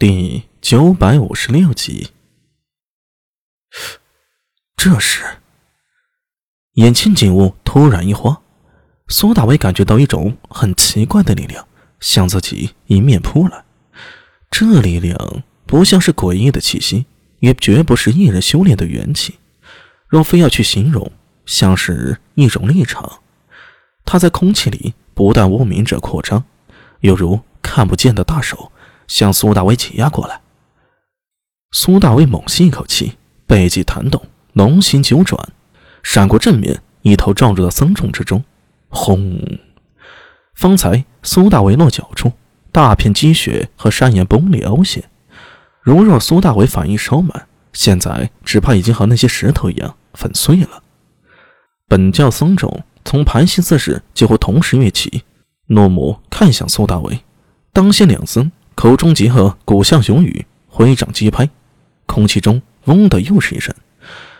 第九百五十六集。这时，眼前景物突然一花，苏大伟感觉到一种很奇怪的力量向自己迎面扑来。这力量不像是诡异的气息，也绝不是一人修炼的元气。若非要去形容，像是一种立场。它在空气里不断无名着扩张，犹如看不见的大手。向苏大伟挤压过来，苏大伟猛吸一口气，背脊弹动，龙形九转，闪过正面，一头撞入了僧众之中。轰！方才苏大伟落脚处，大片积雪和山岩崩裂凹陷。如若苏大伟反应稍慢，现在只怕已经和那些石头一样粉碎了。本教僧众从盘膝姿势几乎同时跃起，怒目看向苏大伟，当先两僧。口中结合古象雄语，挥掌击拍，空气中嗡的又是一声，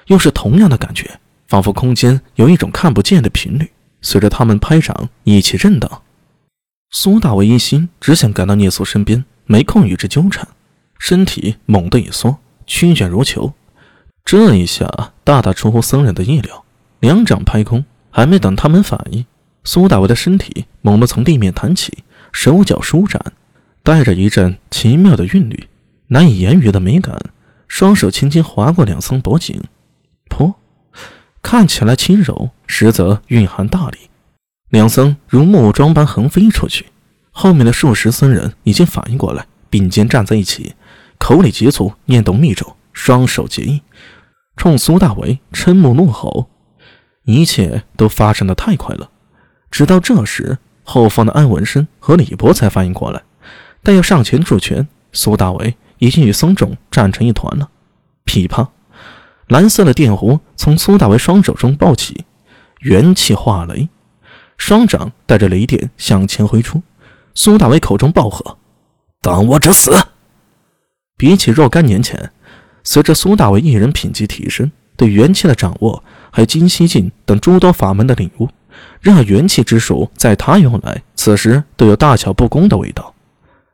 又是同样的感觉，仿佛空间有一种看不见的频率，随着他们拍掌一起震荡。苏大为一心只想赶到聂苏身边，没空与之纠缠，身体猛地一缩，曲卷如球。这一下大大出乎僧人的意料，两掌拍空，还没等他们反应，苏大为的身体猛地从地面弹起，手脚舒展。带着一阵奇妙的韵律，难以言喻的美感，双手轻轻划过两僧脖颈，噗，看起来轻柔，实则蕴含大力。两僧如木桩般横飞出去，后面的数十僧人已经反应过来，并肩站在一起，口里急促念动密咒，双手结印，冲苏大为嗔目怒吼。一切都发生的太快了，直到这时，后方的安文生和李博才反应过来。但要上前助拳，苏大伟已经与僧众战成一团了。噼啪，蓝色的电弧从苏大伟双手中爆起，元气化雷，双掌带着雷电向前挥出。苏大伟口中暴喝：“挡我者死！”比起若干年前，随着苏大伟一人品级提升，对元气的掌握，还有金西镜等诸多法门的领悟，任何元气之术在他用来，此时都有大巧不工的味道。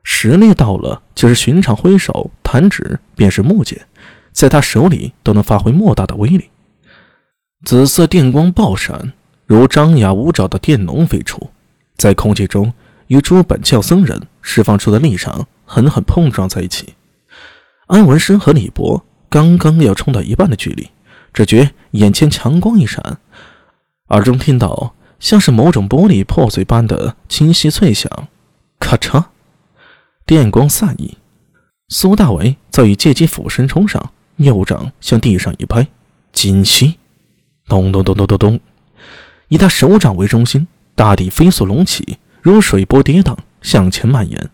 实力到了，就是寻常挥手弹指便是木剑，在他手里都能发挥莫大的威力。紫色电光爆闪，如张牙舞爪的电龙飞出，在空气中与诸本教僧人释放出的力场狠狠碰撞在一起。安文生和李博刚刚要冲到一半的距离，只觉眼前强光一闪，耳中听到像是某种玻璃破碎般的清晰脆响，咔嚓。电光散逸，苏大伟早已借机俯身冲上，右掌向地上一拍，紧吸，咚咚咚咚咚咚，以他手掌为中心，大地飞速隆起，如水波跌宕，向前蔓延，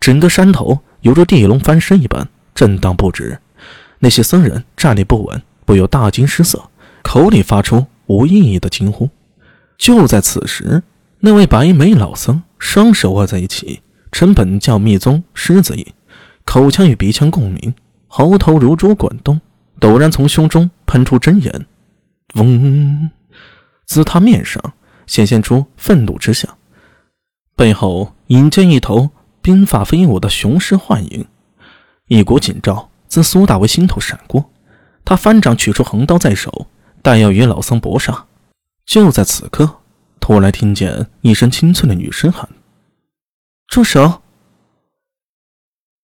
整个山头犹如地龙翻身一般震荡不止。那些僧人站立不稳，不由大惊失色，口里发出无意义的惊呼。就在此时，那位白眉老僧双手握在一起。成本教密宗狮子印，口腔与鼻腔共鸣，喉头如珠滚动，陡然从胸中喷出真言，嗡！自他面上显现出愤怒之相，背后引见一头鬓发飞舞的雄狮幻影，一股紧照自苏大为心头闪过，他翻掌取出横刀在手，待要与老僧搏杀。就在此刻，突然听见一声清脆的女声喊。住手！